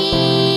You.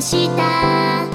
した。